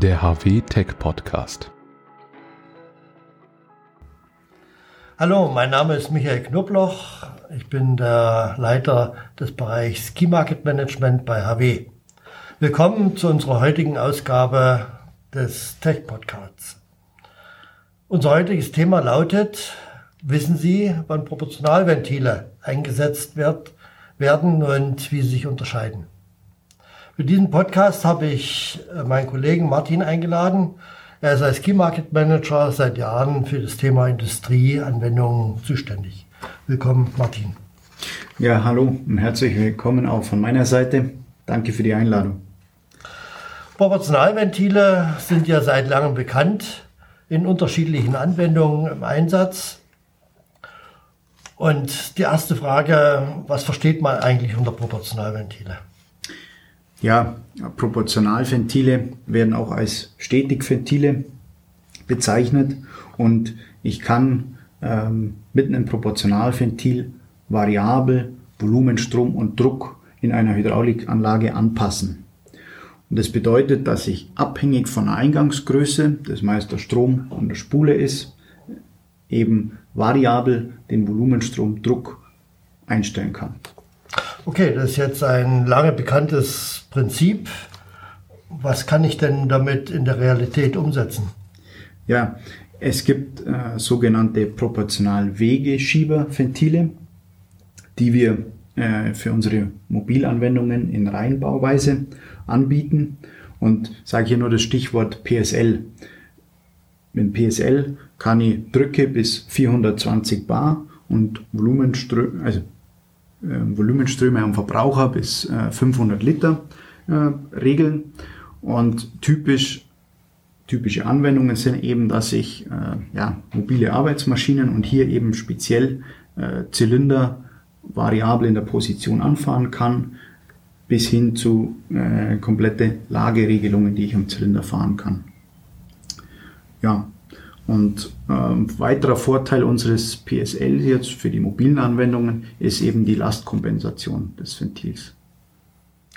der HW Tech Podcast. Hallo, mein Name ist Michael Knobloch. Ich bin der Leiter des Bereichs Key Market Management bei HW. Willkommen zu unserer heutigen Ausgabe des Tech Podcasts. Unser heutiges Thema lautet, wissen Sie, wann Proportionalventile eingesetzt wird, werden und wie sie sich unterscheiden? Für diesen Podcast habe ich äh, meinen Kollegen Martin eingeladen. Er ist als Key Market Manager seit Jahren für das Thema Industrieanwendungen zuständig. Willkommen, Martin. Ja, hallo und herzlich willkommen auch von meiner Seite. Danke für die Einladung. Proportionalventile sind ja seit langem bekannt, in unterschiedlichen Anwendungen im Einsatz. Und die erste Frage, was versteht man eigentlich unter Proportionalventile? Ja, Proportionalventile werden auch als Stetigventile bezeichnet und ich kann ähm, mit einem Proportionalventil variabel Volumenstrom und Druck in einer Hydraulikanlage anpassen. Und das bedeutet, dass ich abhängig von der Eingangsgröße, das meist der Strom an der Spule ist, eben variabel den Volumenstrom Druck einstellen kann. Okay, das ist jetzt ein lange bekanntes Prinzip. Was kann ich denn damit in der Realität umsetzen? Ja, es gibt äh, sogenannte Proportional-Wegeschieberventile, die wir äh, für unsere Mobilanwendungen in Reihenbauweise anbieten. Und sage hier nur das Stichwort PSL. Mit PSL kann ich Drücke bis 420 Bar und Volumenströme, also Volumenströme am Verbraucher bis äh, 500 Liter äh, regeln. Und typisch, typische Anwendungen sind eben, dass ich äh, ja, mobile Arbeitsmaschinen und hier eben speziell äh, Zylinder variabel in der Position anfahren kann, bis hin zu äh, komplette Lageregelungen, die ich am Zylinder fahren kann. Ja, und ähm, weiterer Vorteil unseres PSL jetzt für die mobilen Anwendungen ist eben die Lastkompensation des Ventils.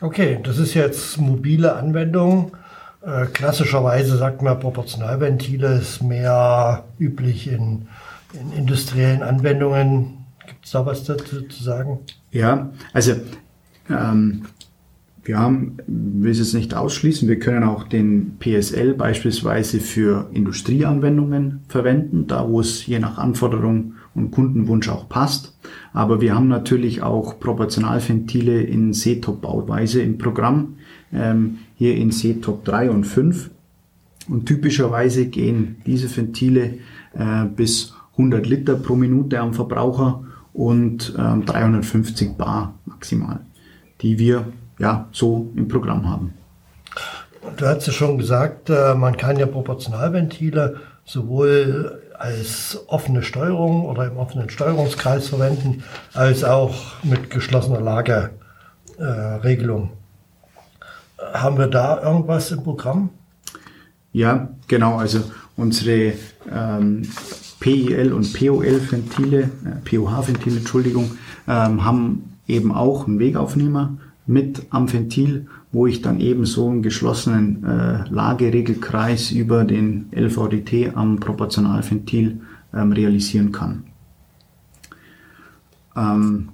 Okay, das ist jetzt mobile Anwendung. Äh, klassischerweise sagt man, Proportionalventile ist mehr üblich in, in industriellen Anwendungen. Gibt es da was dazu zu sagen? Ja, also ähm, wir haben, will es jetzt nicht ausschließen, wir können auch den PSL beispielsweise für Industrieanwendungen verwenden, da wo es je nach Anforderung und Kundenwunsch auch passt. Aber wir haben natürlich auch Proportionalventile in CTOP-Bauweise im Programm, ähm, hier in CTOP 3 und 5. Und typischerweise gehen diese Ventile äh, bis 100 Liter pro Minute am Verbraucher und ähm, 350 Bar maximal, die wir ja, so im Programm haben. Du hast ja schon gesagt, äh, man kann ja Proportionalventile sowohl als offene Steuerung oder im offenen Steuerungskreis verwenden, als auch mit geschlossener Lageregelung. Äh, Haben wir da irgendwas im Programm? Ja, genau. Also unsere ähm, PIL und POL-Ventile, äh, POH-Ventile, Entschuldigung, ähm, haben eben auch einen Wegaufnehmer mit am Ventil, wo ich dann eben so einen geschlossenen äh, Lageregelkreis über den LVDT am Proportionalventil ähm, realisieren kann. Ähm,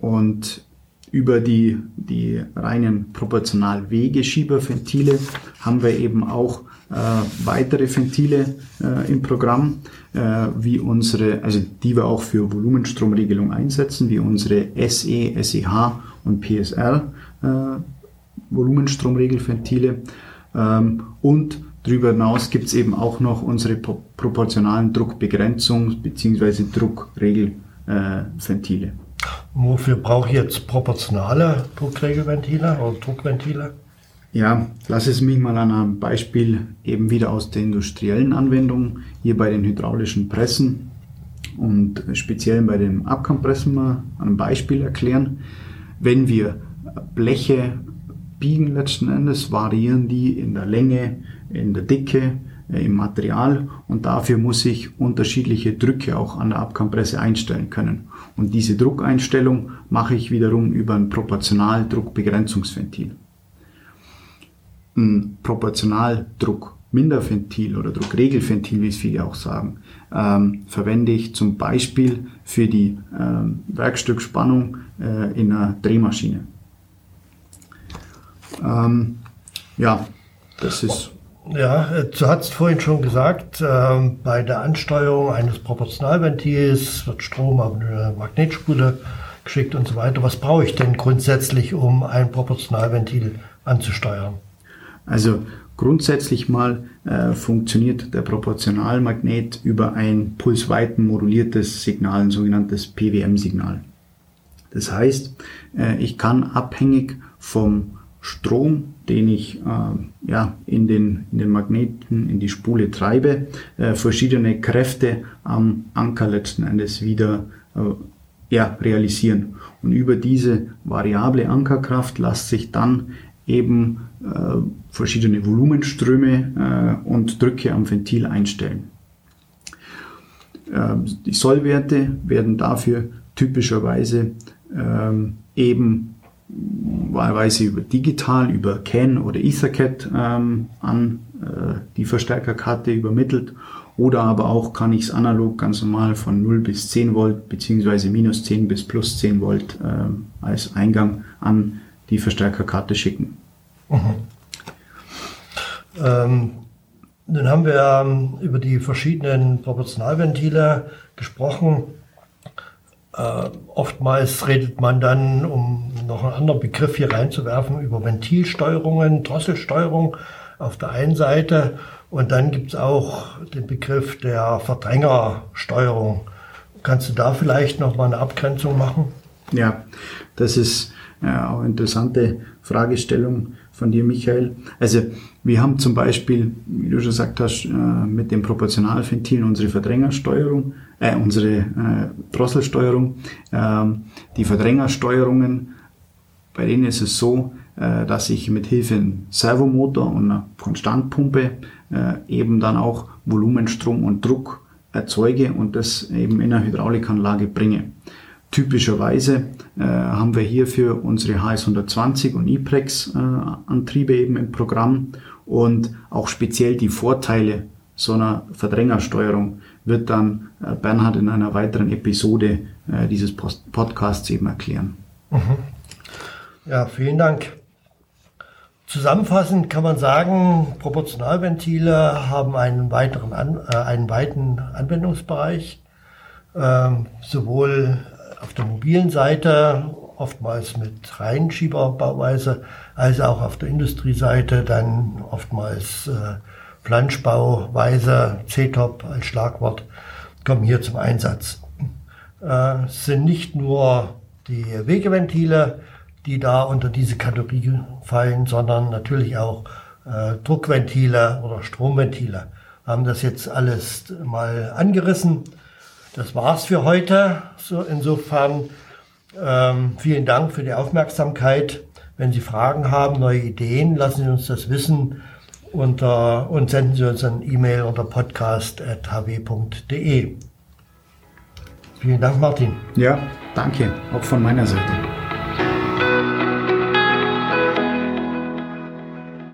und über die, die reinen Proportionalwegeschieberventile haben wir eben auch äh, weitere Ventile äh, im Programm, äh, wie unsere, also die wir auch für Volumenstromregelung einsetzen, wie unsere SE, SEH und PSR äh, Volumenstromregelventile. Ähm, und darüber hinaus gibt es eben auch noch unsere pro proportionalen Druckbegrenzungs- bzw. Druckregelventile. Äh, Wofür brauche ich jetzt proportionale Druckregelventile oder Druckventile? Ja, lass es mich mal an einem Beispiel eben wieder aus der industriellen Anwendung, hier bei den hydraulischen Pressen und speziell bei den Abkompressen mal an einem Beispiel erklären. Wenn wir Bleche biegen letzten Endes, variieren die in der Länge, in der Dicke, äh, im Material und dafür muss ich unterschiedliche Drücke auch an der Abkompresse einstellen können. Und diese Druckeinstellung mache ich wiederum über ein Proportionaldruckbegrenzungsventil. ein Proportionaldruck Minderventil oder Druckregelventil, wie es viele auch sagen, ähm, verwende ich zum Beispiel für die ähm, Werkstückspannung äh, in einer Drehmaschine. Ähm, ja, das ist. Ja, du hast vorhin schon gesagt, ähm, bei der Ansteuerung eines Proportionalventils wird Strom auf eine Magnetspule geschickt und so weiter. Was brauche ich denn grundsätzlich, um ein Proportionalventil anzusteuern? Also grundsätzlich mal äh, funktioniert der Proportionalmagnet über ein pulsweiten moduliertes Signal, ein sogenanntes PWM-Signal. Das heißt, äh, ich kann abhängig vom Strom, den ich äh, ja, in, den, in den Magneten, in die Spule treibe, äh, verschiedene Kräfte am Anker letzten Endes wieder äh, ja, realisieren. Und über diese variable Ankerkraft lässt sich dann eben äh, verschiedene Volumenströme äh, und Drücke am Ventil einstellen. Äh, die Sollwerte werden dafür typischerweise ähm, eben wahlweise über digital, über CAN oder Ethercat ähm, an äh, die Verstärkerkarte übermittelt oder aber auch kann ich es analog ganz normal von 0 bis 10 Volt beziehungsweise minus 10 bis plus 10 Volt äh, als Eingang an die Verstärkerkarte schicken. Mhm. Ähm, nun haben wir ähm, über die verschiedenen Proportionalventile gesprochen. Äh, oftmals redet man dann, um noch einen anderen Begriff hier reinzuwerfen, über Ventilsteuerungen, Drosselsteuerung auf der einen Seite und dann gibt es auch den Begriff der Verdrängersteuerung. Kannst du da vielleicht noch mal eine Abgrenzung machen? Ja, das ist ja, auch eine interessante Fragestellung von dir, Michael. Also wir haben zum Beispiel, wie du schon gesagt hast, äh, mit dem Proportionalventil unsere Verdrängersteuerung, äh, unsere äh, Drosselsteuerung. Ähm, die Verdrängersteuerungen, bei denen ist es so, äh, dass ich mit Hilfe einem Servomotor und einer Konstantpumpe äh, eben dann auch Volumenstrom und Druck erzeuge und das eben in einer Hydraulikanlage bringe. Typischerweise äh, haben wir hierfür unsere HS120 und E-Prex äh, eben im Programm und auch speziell die Vorteile so einer Verdrängersteuerung wird dann äh, Bernhard in einer weiteren Episode äh, dieses Post Podcasts eben erklären. Mhm. Ja, vielen Dank. Zusammenfassend kann man sagen, Proportionalventile haben einen weiteren an, äh, einen weiten Anwendungsbereich, ähm, sowohl auf der mobilen Seite, oftmals mit Reinschieberbauweise, als auch auf der Industrieseite dann oftmals äh, Flanschbauweise, C-Top als Schlagwort, kommen hier zum Einsatz. Äh, sind nicht nur die Wegeventile, die da unter diese Kategorie fallen, sondern natürlich auch äh, Druckventile oder Stromventile. Wir haben das jetzt alles mal angerissen. Das war's für heute. So, insofern ähm, vielen Dank für die Aufmerksamkeit. Wenn Sie Fragen haben, neue Ideen, lassen Sie uns das wissen unter, und senden Sie uns ein E-Mail unter podcast.hw.de. Vielen Dank, Martin. Ja, danke, auch von meiner Seite.